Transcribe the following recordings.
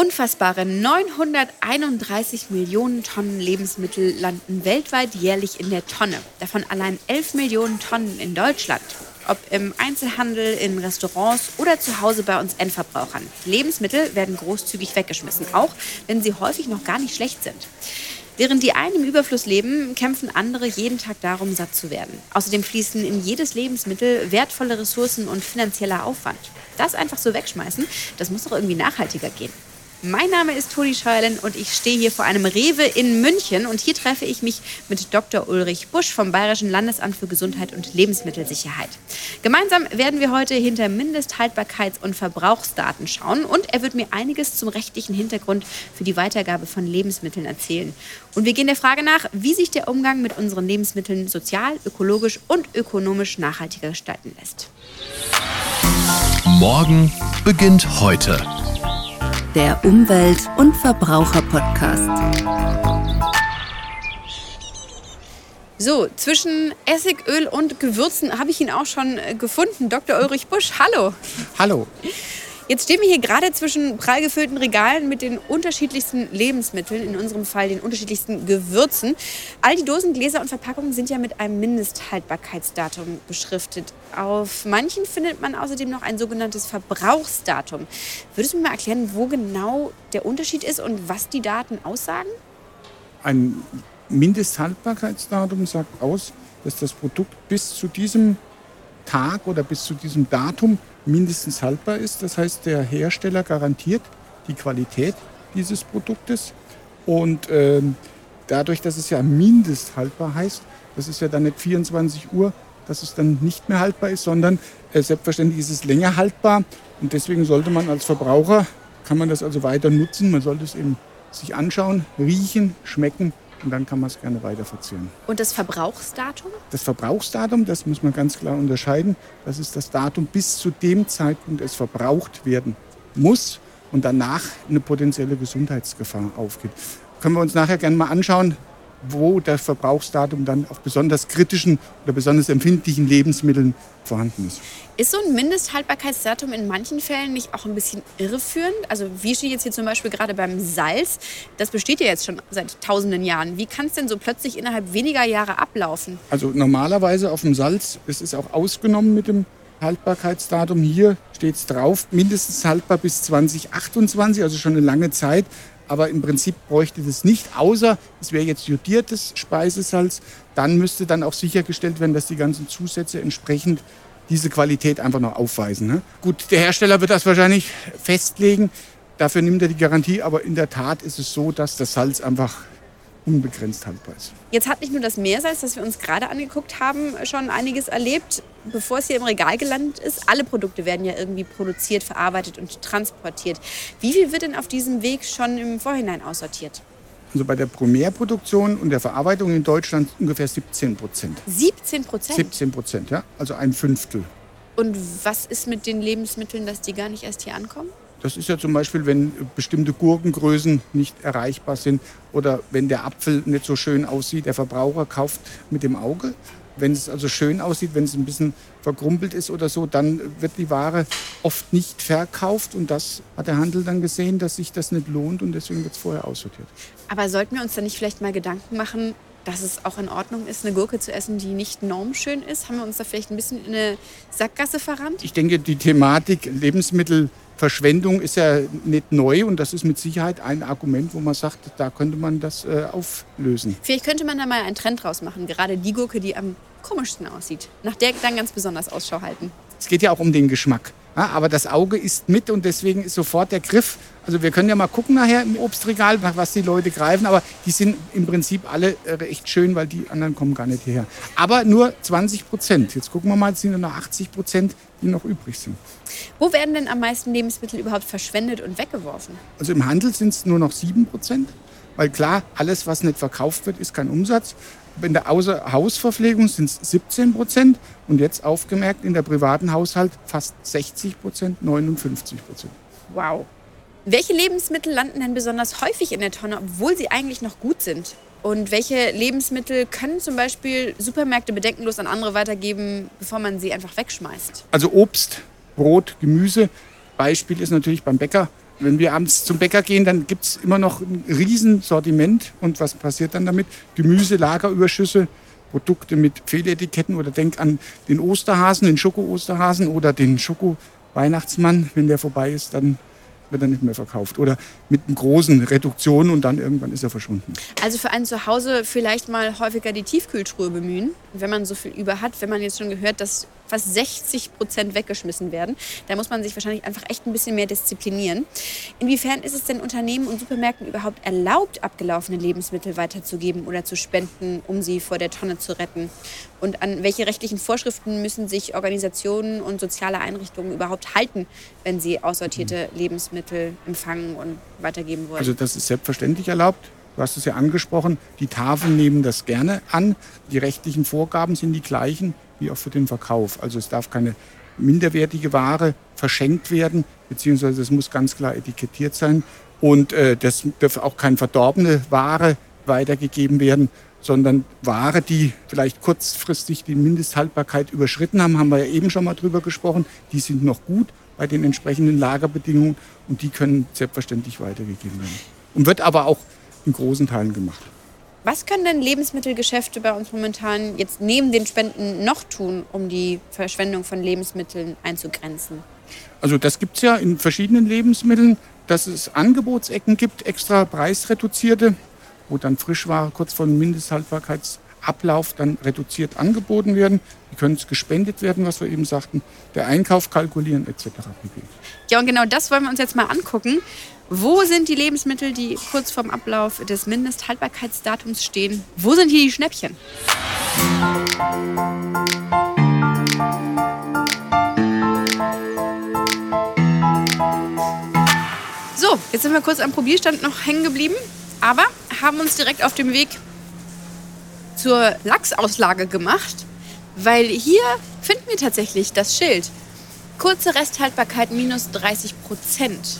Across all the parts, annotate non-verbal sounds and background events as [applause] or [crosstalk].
Unfassbare 931 Millionen Tonnen Lebensmittel landen weltweit jährlich in der Tonne. Davon allein 11 Millionen Tonnen in Deutschland. Ob im Einzelhandel, in Restaurants oder zu Hause bei uns Endverbrauchern. Lebensmittel werden großzügig weggeschmissen, auch wenn sie häufig noch gar nicht schlecht sind. Während die einen im Überfluss leben, kämpfen andere jeden Tag darum, satt zu werden. Außerdem fließen in jedes Lebensmittel wertvolle Ressourcen und finanzieller Aufwand. Das einfach so wegschmeißen, das muss doch irgendwie nachhaltiger gehen. Mein Name ist Toni Scheulen und ich stehe hier vor einem Rewe in München und hier treffe ich mich mit Dr. Ulrich Busch vom Bayerischen Landesamt für Gesundheit und Lebensmittelsicherheit. Gemeinsam werden wir heute hinter Mindesthaltbarkeits- und Verbrauchsdaten schauen und er wird mir einiges zum rechtlichen Hintergrund für die Weitergabe von Lebensmitteln erzählen. Und wir gehen der Frage nach, wie sich der Umgang mit unseren Lebensmitteln sozial, ökologisch und ökonomisch nachhaltiger gestalten lässt. Morgen beginnt heute der Umwelt- und Verbraucher-Podcast. So, zwischen Essig, Öl und Gewürzen habe ich ihn auch schon äh, gefunden. Dr. Ulrich Busch, hallo. Hallo. Jetzt stehen wir hier gerade zwischen prall gefüllten Regalen mit den unterschiedlichsten Lebensmitteln, in unserem Fall den unterschiedlichsten Gewürzen. All die Dosen, Gläser und Verpackungen sind ja mit einem Mindesthaltbarkeitsdatum beschriftet. Auf manchen findet man außerdem noch ein sogenanntes Verbrauchsdatum. Würdest du mir mal erklären, wo genau der Unterschied ist und was die Daten aussagen? Ein Mindesthaltbarkeitsdatum sagt aus, dass das Produkt bis zu diesem Tag oder bis zu diesem Datum mindestens haltbar ist. Das heißt, der Hersteller garantiert die Qualität dieses Produktes. Und äh, dadurch, dass es ja mindesthaltbar heißt, das ist ja dann nicht 24 Uhr, dass es dann nicht mehr haltbar ist, sondern äh, selbstverständlich ist es länger haltbar. Und deswegen sollte man als Verbraucher, kann man das also weiter nutzen. Man sollte es eben sich anschauen, riechen, schmecken und dann kann man es gerne weiter verzehren. Und das Verbrauchsdatum? Das Verbrauchsdatum, das muss man ganz klar unterscheiden. Das ist das Datum, bis zu dem Zeitpunkt es verbraucht werden muss und danach eine potenzielle Gesundheitsgefahr aufgeht. Können wir uns nachher gerne mal anschauen, wo das Verbrauchsdatum dann auf besonders kritischen oder besonders empfindlichen Lebensmitteln vorhanden ist. Ist so ein Mindesthaltbarkeitsdatum in manchen Fällen nicht auch ein bisschen irreführend? Also wie steht jetzt hier zum Beispiel gerade beim Salz? Das besteht ja jetzt schon seit tausenden Jahren. Wie kann es denn so plötzlich innerhalb weniger Jahre ablaufen? Also normalerweise auf dem Salz, es ist auch ausgenommen mit dem Haltbarkeitsdatum. Hier steht es drauf, mindestens haltbar bis 2028, also schon eine lange Zeit. Aber im Prinzip bräuchte das nicht, außer es wäre jetzt jodiertes Speisesalz. Dann müsste dann auch sichergestellt werden, dass die ganzen Zusätze entsprechend diese Qualität einfach noch aufweisen. Ne? Gut, der Hersteller wird das wahrscheinlich festlegen. Dafür nimmt er die Garantie. Aber in der Tat ist es so, dass das Salz einfach unbegrenzt haltbar ist. Jetzt hat nicht nur das Meersalz, das wir uns gerade angeguckt haben, schon einiges erlebt. Bevor es hier im Regal gelandet ist, alle Produkte werden ja irgendwie produziert, verarbeitet und transportiert. Wie viel wird denn auf diesem Weg schon im Vorhinein aussortiert? Also bei der Primärproduktion und der Verarbeitung in Deutschland ungefähr 17 Prozent. 17 Prozent? 17 Prozent, ja. Also ein Fünftel. Und was ist mit den Lebensmitteln, dass die gar nicht erst hier ankommen? Das ist ja zum Beispiel, wenn bestimmte Gurkengrößen nicht erreichbar sind oder wenn der Apfel nicht so schön aussieht. Der Verbraucher kauft mit dem Auge. Wenn es also schön aussieht, wenn es ein bisschen verkrumpelt ist oder so, dann wird die Ware oft nicht verkauft. Und das hat der Handel dann gesehen, dass sich das nicht lohnt und deswegen wird es vorher aussortiert. Aber sollten wir uns da nicht vielleicht mal Gedanken machen, dass es auch in Ordnung ist, eine Gurke zu essen, die nicht normschön ist? Haben wir uns da vielleicht ein bisschen in eine Sackgasse verrannt? Ich denke, die Thematik Lebensmittel Verschwendung ist ja nicht neu und das ist mit Sicherheit ein Argument, wo man sagt, da könnte man das äh, auflösen. Vielleicht könnte man da mal einen Trend draus machen, gerade die Gurke, die am komischsten aussieht, nach der dann ganz besonders Ausschau halten. Es geht ja auch um den Geschmack. Ja, aber das Auge ist mit und deswegen ist sofort der Griff. Also wir können ja mal gucken nachher im Obstregal, nach was die Leute greifen, aber die sind im Prinzip alle recht schön, weil die anderen kommen gar nicht hierher. Aber nur 20 Prozent. Jetzt gucken wir mal, es sind nur noch 80 Prozent, die noch übrig sind. Wo werden denn am meisten Lebensmittel überhaupt verschwendet und weggeworfen? Also im Handel sind es nur noch 7 Prozent. Weil klar, alles, was nicht verkauft wird, ist kein Umsatz. In der Außerhausverpflegung sind es 17 Prozent und jetzt aufgemerkt in der privaten Haushalt fast 60 Prozent, 59 Prozent. Wow. Welche Lebensmittel landen denn besonders häufig in der Tonne, obwohl sie eigentlich noch gut sind? Und welche Lebensmittel können zum Beispiel Supermärkte bedenkenlos an andere weitergeben, bevor man sie einfach wegschmeißt? Also Obst, Brot, Gemüse. Beispiel ist natürlich beim Bäcker wenn wir abends zum Bäcker gehen, dann gibt es immer noch ein Riesensortiment. Und was passiert dann damit? Gemüse, Lagerüberschüsse, Produkte mit Fehletiketten oder denk an den Osterhasen, den Schoko-Osterhasen oder den Schoko-Weihnachtsmann. Wenn der vorbei ist, dann wird er nicht mehr verkauft. Oder mit einer großen Reduktion und dann irgendwann ist er verschwunden. Also für ein Zuhause vielleicht mal häufiger die Tiefkühltruhe bemühen, wenn man so viel über hat. Wenn man jetzt schon gehört, dass fast 60 Prozent weggeschmissen werden, da muss man sich wahrscheinlich einfach echt ein bisschen mehr disziplinieren. Inwiefern ist es denn Unternehmen und Supermärkten überhaupt erlaubt, abgelaufene Lebensmittel weiterzugeben oder zu spenden, um sie vor der Tonne zu retten? Und an welche rechtlichen Vorschriften müssen sich Organisationen und soziale Einrichtungen überhaupt halten, wenn sie aussortierte Lebensmittel empfangen und weitergeben wollen? Also das ist selbstverständlich erlaubt. Du hast es ja angesprochen, die Tafeln nehmen das gerne an. Die rechtlichen Vorgaben sind die gleichen wie auch für den Verkauf. Also es darf keine minderwertige Ware verschenkt werden, beziehungsweise es muss ganz klar etikettiert sein. Und äh, das darf auch keine verdorbene Ware weitergegeben werden, sondern Ware, die vielleicht kurzfristig die Mindesthaltbarkeit überschritten haben, haben wir ja eben schon mal drüber gesprochen, die sind noch gut bei den entsprechenden Lagerbedingungen und die können selbstverständlich weitergegeben werden. Und wird aber auch in großen Teilen gemacht. Was können denn Lebensmittelgeschäfte bei uns momentan jetzt neben den Spenden noch tun, um die Verschwendung von Lebensmitteln einzugrenzen? Also das gibt es ja in verschiedenen Lebensmitteln, dass es Angebotsecken gibt, extra preisreduzierte, wo dann Frischware kurz vor dem Mindesthaltbarkeitsablauf dann reduziert angeboten werden. Die können gespendet werden, was wir eben sagten, der Einkauf kalkulieren etc. Ja, und genau das wollen wir uns jetzt mal angucken. Wo sind die Lebensmittel, die kurz vorm Ablauf des Mindesthaltbarkeitsdatums stehen? Wo sind hier die Schnäppchen? So, jetzt sind wir kurz am Probierstand noch hängen geblieben, aber haben uns direkt auf dem Weg zur Lachsauslage gemacht, weil hier finden wir tatsächlich das Schild. Kurze Resthaltbarkeit minus 30 Prozent.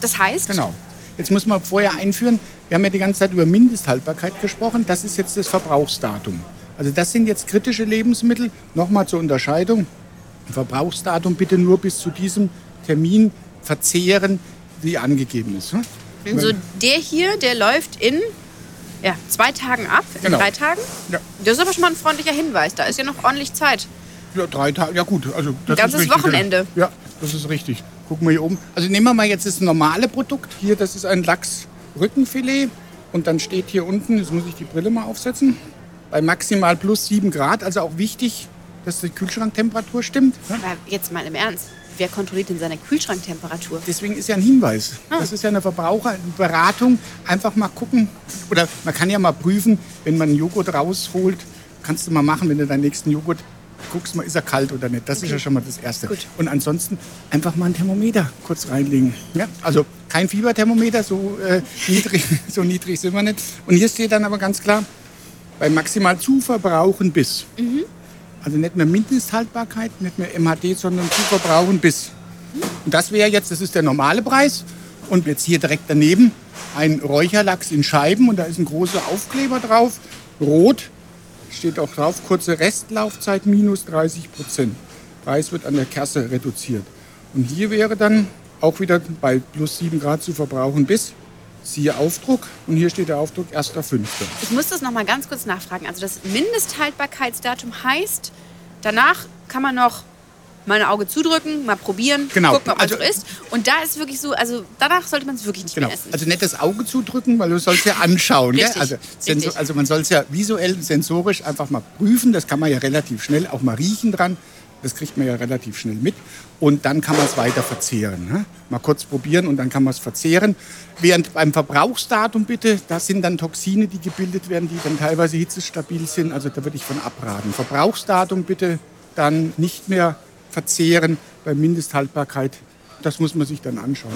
Das heißt? Genau. Jetzt muss man vorher einführen, wir haben ja die ganze Zeit über Mindesthaltbarkeit gesprochen. Das ist jetzt das Verbrauchsdatum. Also das sind jetzt kritische Lebensmittel. Nochmal zur Unterscheidung. Verbrauchsdatum bitte nur bis zu diesem Termin verzehren, wie angegeben ist. Also der hier, der läuft in ja, zwei Tagen ab, in Genau. drei Tagen. Ja. Das ist aber schon mal ein freundlicher Hinweis. Da ist ja noch ordentlich Zeit. Ja, drei Tage, ja gut. Also das ganzes ist richtig, Wochenende. Ja, das ist richtig. Gucken wir hier oben. Also nehmen wir mal jetzt das normale Produkt. Hier, das ist ein Lachsrückenfilet. Und dann steht hier unten, jetzt muss ich die Brille mal aufsetzen, bei maximal plus 7 Grad. Also auch wichtig, dass die Kühlschranktemperatur stimmt. ne? Aber jetzt mal im Ernst. Wer kontrolliert denn seine Kühlschranktemperatur? Deswegen ist ja ein Hinweis. Das ist ja eine Verbraucherberatung. Einfach mal gucken. Oder man kann ja mal prüfen, wenn man einen Joghurt rausholt, kannst du mal machen, wenn du deinen nächsten Joghurt guckst, mal, ist er kalt oder nicht. Das ist ja schon mal das Erste. Gut. Und ansonsten einfach mal ein Thermometer kurz reinlegen. Ja? Also kein Fieberthermometer, so, äh, niedrig, [laughs] so niedrig sind wir nicht. Und hier steht dann aber ganz klar, bei maximal zu verbrauchen bis. Also nicht mehr Mindesthaltbarkeit, nicht mehr MHD, sondern zu verbrauchen bis. Und das wäre jetzt, das ist der normale Preis. Und jetzt hier direkt daneben ein Räucherlachs in Scheiben und da ist ein großer Aufkleber drauf. Rot steht auch drauf, kurze Restlaufzeit minus 30 Prozent. Preis wird an der Kasse reduziert. Und hier wäre dann auch wieder bei plus 7 Grad zu verbrauchen bis. Siehe Aufdruck und hier steht der Aufdruck 1.5. Ich muss das noch mal ganz kurz nachfragen. Also das Mindesthaltbarkeitsdatum heißt, danach kann man noch mal ein Auge zudrücken, mal probieren, Genau. gucken, ob man Also- so isst. Und da ist wirklich so, also danach sollte man es wirklich nicht Genau. mehr essen. Also nicht das Auge zudrücken, weil du sollst ja anschauen. Gell? Richtig, Also, senso- richtig. also man soll es ja visuell, sensorisch einfach mal prüfen. Das kann man ja relativ schnell auch mal riechen dran. Das kriegt man ja relativ schnell mit. Und dann kann man es weiter verzehren. Ne? Mal kurz probieren und dann kann man es verzehren. Während beim Verbrauchsdatum bitte, da sind dann Toxine, die gebildet werden, die dann teilweise hitzestabil sind. Also da würde ich von abraten. Verbrauchsdatum bitte dann nicht mehr verzehren bei Mindesthaltbarkeit. Das muss man sich dann anschauen.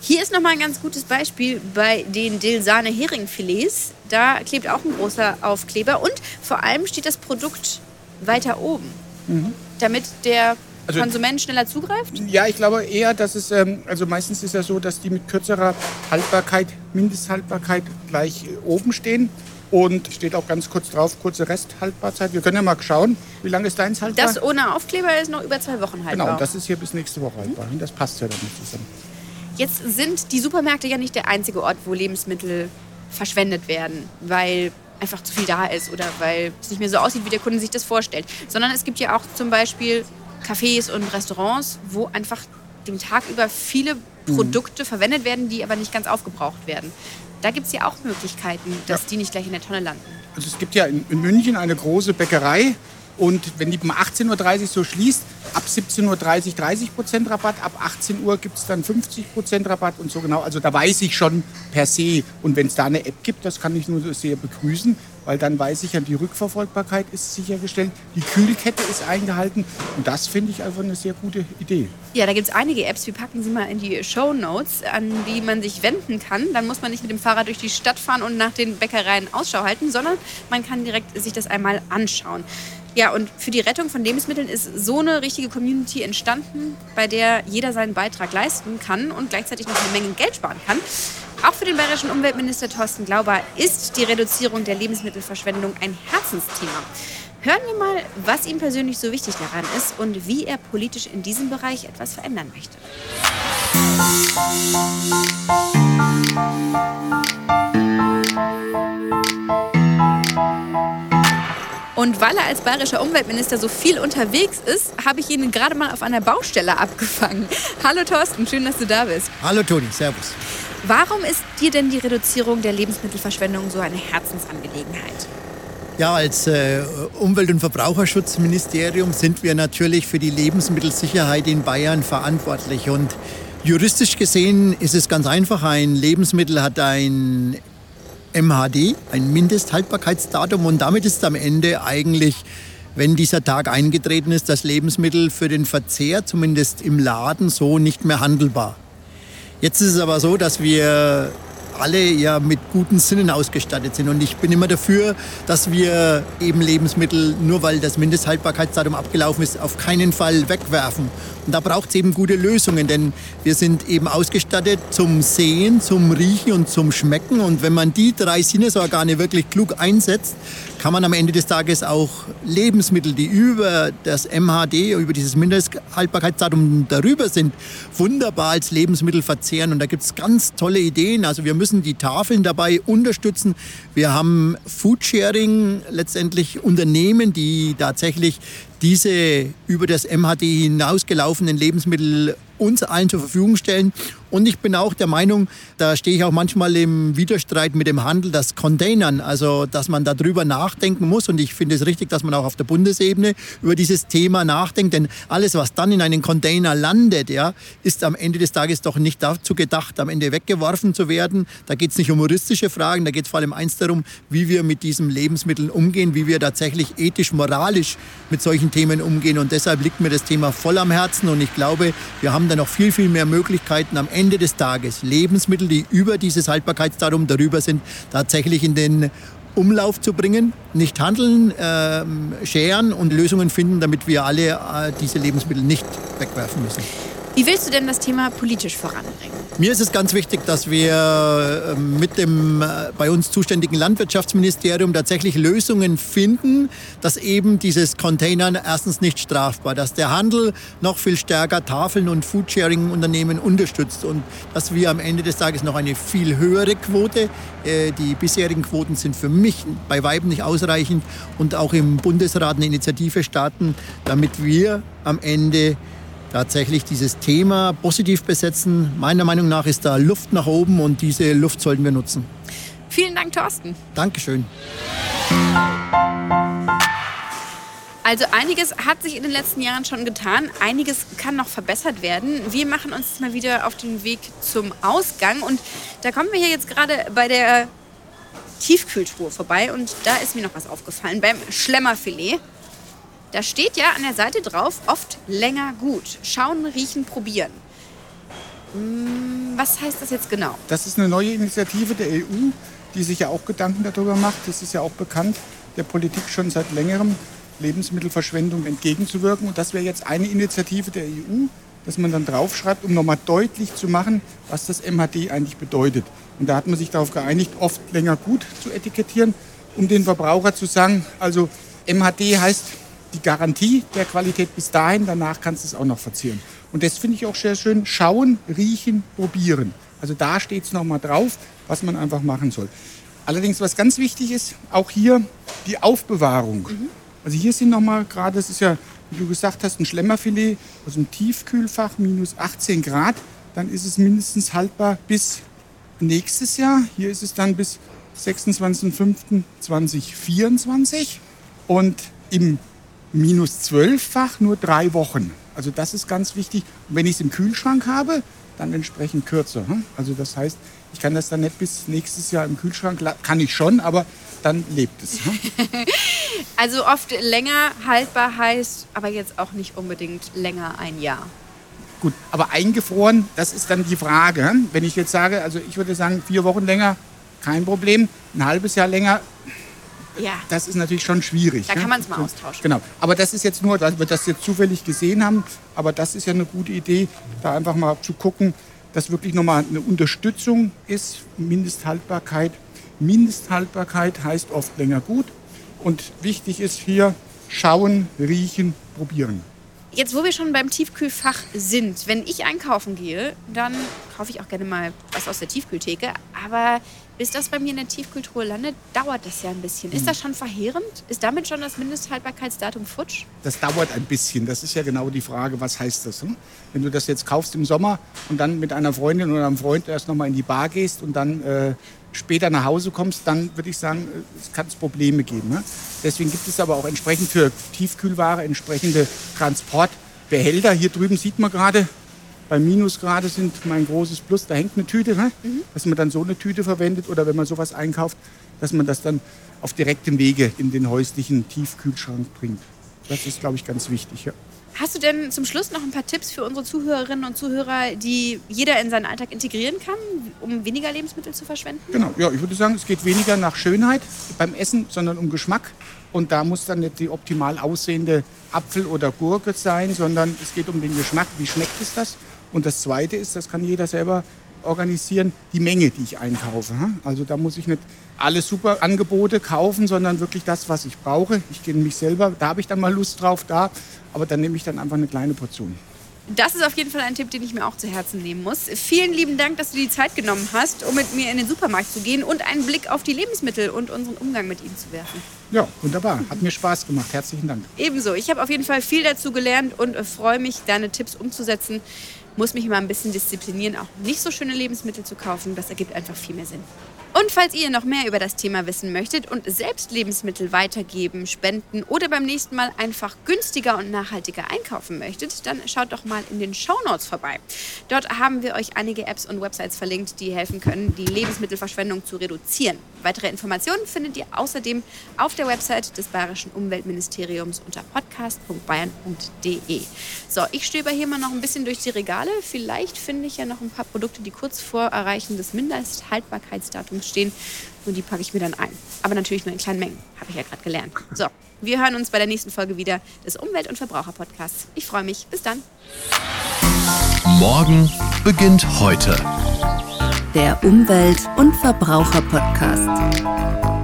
Hier ist noch mal ein ganz gutes Beispiel bei den Dilsane Heringfilets. Da klebt auch ein großer Aufkleber und vor allem steht das Produkt weiter oben, damit der Mhm. Also- Konsument schneller zugreift. Ja, ich glaube eher, dass es, ähm, also meistens ist ja so, dass die mit kürzerer Haltbarkeit, Mindesthaltbarkeit gleich äh, oben stehen. Und steht auch ganz kurz drauf, kurze Resthaltbarzeit. Wir können ja mal schauen, wie lange ist deins haltbar? Das ohne Aufkleber ist noch über zwei Wochen haltbar. genau, das ist hier bis nächste Woche haltbar. Und das passt ja nicht zusammen. Jetzt sind die Supermärkte ja nicht der einzige Ort, wo Lebensmittel verschwendet werden, weil einfach zu viel da ist oder weil es nicht mehr so aussieht, wie der Kunde sich das vorstellt. Sondern es gibt ja auch zum Beispiel Cafés und Restaurants, wo einfach den Tag über viele Mhm. Produkte verwendet werden, die aber nicht ganz aufgebraucht werden. Da gibt es ja auch Möglichkeiten, dass Ja. die nicht gleich in der Tonne landen. Also es gibt ja in, in München eine große Bäckerei und wenn die um 18.30 Uhr so schließt, ab 17.30 Uhr 30 Prozent Rabatt, ab 18 Uhr gibt es dann 50 Prozent Rabatt und so genau. Also da weiß ich schon per se. Und wenn es da eine App gibt, das kann ich nur sehr begrüßen, weil dann weiß ich ja, die Rückverfolgbarkeit ist sichergestellt, die Kühlkette ist eingehalten und das finde ich einfach eine sehr gute Idee. Ja, da gibt es einige Apps. Wir packen sie mal in die Show Notes, an die man sich wenden kann. Dann muss man nicht mit dem Fahrrad durch die Stadt fahren und nach den Bäckereien Ausschau halten, sondern man kann direkt sich das einmal anschauen. Ja, und für die Rettung von Lebensmitteln ist so eine richtige Community entstanden, bei der jeder seinen Beitrag leisten kann und gleichzeitig noch eine Menge Geld sparen kann. Auch für den bayerischen Umweltminister Thorsten Glauber ist die Reduzierung der Lebensmittelverschwendung ein Herzensthema. Hören wir mal, was ihm persönlich so wichtig daran ist und wie er politisch in diesem Bereich etwas verändern möchte. Und weil er als bayerischer Umweltminister so viel unterwegs ist, habe ich ihn gerade mal auf einer Baustelle abgefangen. Hallo Thorsten, schön, dass du da bist. Hallo Toni, Servus. Warum ist dir denn die Reduzierung der Lebensmittelverschwendung so eine Herzensangelegenheit? Ja, als äh, Umwelt- und Verbraucherschutzministerium sind wir natürlich für die Lebensmittelsicherheit in Bayern verantwortlich. Und juristisch gesehen ist es ganz einfach. Ein Lebensmittel hat ein MHD, ein Mindesthaltbarkeitsdatum. Und damit ist am Ende eigentlich, wenn dieser Tag eingetreten ist, das Lebensmittel für den Verzehr, zumindest im Laden, so nicht mehr handelbar. Jetzt ist es aber so, dass wir alle ja mit guten Sinnen ausgestattet sind. Und ich bin immer dafür, dass wir eben Lebensmittel, nur weil das Mindesthaltbarkeitsdatum abgelaufen ist, auf keinen Fall wegwerfen. Und da braucht es eben gute Lösungen, denn wir sind eben ausgestattet zum Sehen, zum Riechen und zum Schmecken. Und wenn man die drei Sinnesorgane wirklich klug einsetzt, kann man am Ende des Tages auch Lebensmittel, die über das MHD, über dieses Mindesthaltbarkeitsdatum darüber sind, wunderbar als Lebensmittel verzehren. Und da gibt es ganz tolle Ideen. Also wir müssen die Tafeln dabei unterstützen. Wir haben Foodsharing, letztendlich Unternehmen, die tatsächlich diese über das MHD hinausgelaufenen Lebensmittel uns allen zur Verfügung stellen. Und ich bin auch der Meinung, da stehe ich auch manchmal im Widerstreit mit dem Handel, das Containern, also dass man darüber nachdenken muss. Und ich finde es richtig, dass man auch auf der Bundesebene über dieses Thema nachdenkt. Denn alles, was dann in einen Container landet, ja, ist am Ende des Tages doch nicht dazu gedacht, am Ende weggeworfen zu werden. Da geht es nicht um juristische Fragen, da geht es vor allem eins darum, wie wir mit diesen Lebensmitteln umgehen, wie wir tatsächlich ethisch, moralisch mit solchen Themen umgehen. Und deshalb liegt mir das Thema voll am Herzen. Und ich glaube, wir haben da noch viel, viel mehr Möglichkeiten am Ende des Tages, Lebensmittel, die über dieses Haltbarkeitsdatum darüber sind, tatsächlich in den Umlauf zu bringen, nicht handeln, ähm, scheren und Lösungen finden, damit wir alle äh, diese Lebensmittel nicht wegwerfen müssen. Wie willst du denn das Thema politisch voranbringen? Mir ist es ganz wichtig, dass wir äh, mit dem äh, bei uns zuständigen Landwirtschaftsministerium tatsächlich Lösungen finden, dass eben dieses Containern erstens nicht strafbar, dass der Handel noch viel stärker Tafeln und Foodsharing-Unternehmen unterstützt und dass wir am Ende des Tages noch eine viel höhere Quote, äh, die bisherigen Quoten sind für mich bei Weiben nicht ausreichend und auch im Bundesrat eine Initiative starten, damit wir am Ende tatsächlich dieses Thema positiv besetzen. Meiner Meinung nach ist da Luft nach oben und diese Luft sollten wir nutzen. Vielen Dank, Thorsten. Dankeschön. Also einiges hat sich in den letzten Jahren schon getan, einiges kann noch verbessert werden. Wir machen uns mal wieder auf den Weg zum Ausgang und da kommen wir hier jetzt gerade bei der Tiefkühltruhe vorbei und da ist mir noch was aufgefallen beim Schlemmerfilet. Da steht ja an der Seite drauf, oft länger gut. Schauen, riechen, probieren. Hm, Was heißt das jetzt genau? Das ist eine neue Initiative der EU, die sich ja auch Gedanken darüber macht. Das ist ja auch bekannt, der Politik schon seit längerem Lebensmittelverschwendung entgegenzuwirken. Und das wäre jetzt eine Initiative der EU, dass man dann draufschreibt, um nochmal deutlich zu machen, was das MHD eigentlich bedeutet. Und da hat man sich darauf geeinigt, oft länger gut zu etikettieren, um den Verbraucher zu sagen, also MHD heißt die Garantie der Qualität bis dahin, danach kannst du es auch noch verzieren. Und das finde ich auch sehr schön. Schauen, riechen, probieren. Also da steht es nochmal drauf, was man einfach machen soll. Allerdings, was ganz wichtig ist, auch hier die Aufbewahrung. Mhm. Also hier sind nochmal gerade, das ist ja, wie du gesagt hast, ein Schlemmerfilet aus dem Tiefkühlfach, minus 18 Grad. Dann ist es mindestens haltbar bis nächstes Jahr. Hier ist es dann bis 26.05.2024 und im minus 12-fach nur drei Wochen. Also das ist ganz wichtig. Und wenn ich es im Kühlschrank habe, dann entsprechend kürzer. Hm? Also das heißt, ich kann das dann nicht bis nächstes Jahr im Kühlschrank, kann ich schon, aber dann lebt es. Hm? [laughs] also oft länger haltbar heißt, aber jetzt auch nicht unbedingt länger ein Jahr. Gut, aber eingefroren, das ist dann die Frage. Hm? Wenn ich jetzt sage, also ich würde sagen, vier Wochen länger, kein Problem. Ein halbes Jahr länger, ja. das ist natürlich schon schwierig. Da kann man es mal austauschen. Genau. Aber das ist jetzt nur, weil wir das jetzt zufällig gesehen haben. Aber das ist ja eine gute Idee, da einfach mal zu gucken, dass wirklich nochmal eine Unterstützung ist. Mindesthaltbarkeit. Mindesthaltbarkeit heißt oft länger gut. Und wichtig ist hier schauen, riechen, probieren. Jetzt, wo wir schon beim Tiefkühlfach sind, wenn ich einkaufen gehe, dann kaufe ich auch gerne mal was aus der Tiefkühltheke. Aber bis das bei mir in der Tiefkühltruhe landet, dauert das ja ein bisschen. Ist hm. das schon verheerend? Ist damit schon das Mindesthaltbarkeitsdatum futsch? Das dauert ein bisschen. Das ist ja genau die Frage, was heißt das? Hm? Wenn du das jetzt kaufst im Sommer und dann mit einer Freundin oder einem Freund erst nochmal in die Bar gehst und dann äh, später nach Hause kommst, dann würde ich sagen, äh, es kann es Probleme geben. Ne? Deswegen gibt es aber auch entsprechend für Tiefkühlware entsprechende Transportbehälter. Hier drüben sieht man gerade, bei Minusgrade sind mein großes Plus, da hängt eine Tüte, ne? mhm. dass man dann so eine Tüte verwendet oder wenn man sowas einkauft, dass man das dann auf direktem Wege in den häuslichen Tiefkühlschrank bringt. Das ist, glaube ich, ganz wichtig. Ja. Hast du denn zum Schluss noch ein paar Tipps für unsere Zuhörerinnen und Zuhörer, die jeder in seinen Alltag integrieren kann, um weniger Lebensmittel zu verschwenden? Genau, ja, ich würde sagen, es geht weniger nach Schönheit beim Essen, sondern um Geschmack. Und da muss dann nicht die optimal aussehende Apfel oder Gurke sein, sondern es geht um den Geschmack. Wie schmeckt es das? Und das Zweite ist, das kann jeder selber organisieren, die Menge, die ich einkaufe. Also da muss ich nicht alle super Angebote kaufen, sondern wirklich das, was ich brauche. Ich kenne mich selber, da habe ich dann mal Lust drauf, da. Aber dann nehme ich dann einfach eine kleine Portion. Das ist auf jeden Fall ein Tipp, den ich mir auch zu Herzen nehmen muss. Vielen lieben Dank, dass du die Zeit genommen hast, um mit mir in den Supermarkt zu gehen und einen Blick auf die Lebensmittel und unseren Umgang mit ihnen zu werfen. Ja, wunderbar. Hat mir Spaß gemacht. Herzlichen Dank. Ebenso. Ich habe auf jeden Fall viel dazu gelernt und freue mich, deine Tipps umzusetzen muss mich immer ein bisschen disziplinieren, auch nicht so schöne Lebensmittel zu kaufen. Das ergibt einfach viel mehr Sinn. Und falls ihr noch mehr über das Thema wissen möchtet und selbst Lebensmittel weitergeben, spenden oder beim nächsten Mal einfach günstiger und nachhaltiger einkaufen möchtet, dann schaut doch mal in den Show Notes vorbei. Dort haben wir euch einige Apps und Websites verlinkt, die helfen können, die Lebensmittelverschwendung zu reduzieren. Weitere Informationen findet ihr außerdem auf der Website des Bayerischen Umweltministeriums unter podcast.bayern.de. So, ich stöber hier mal noch ein bisschen durch die Regale. Vielleicht finde ich ja noch ein paar Produkte, die kurz vor Erreichen des Mindesthaltbarkeitsdatums stehen. Und die packe ich mir dann ein. Aber natürlich nur in kleinen Mengen, habe ich ja gerade gelernt. So, wir hören uns bei der nächsten Folge wieder des Umwelt- und Verbraucher-Podcasts. Ich freue mich. Bis dann. Morgen beginnt heute. Der Umwelt- und Verbraucher-Podcast.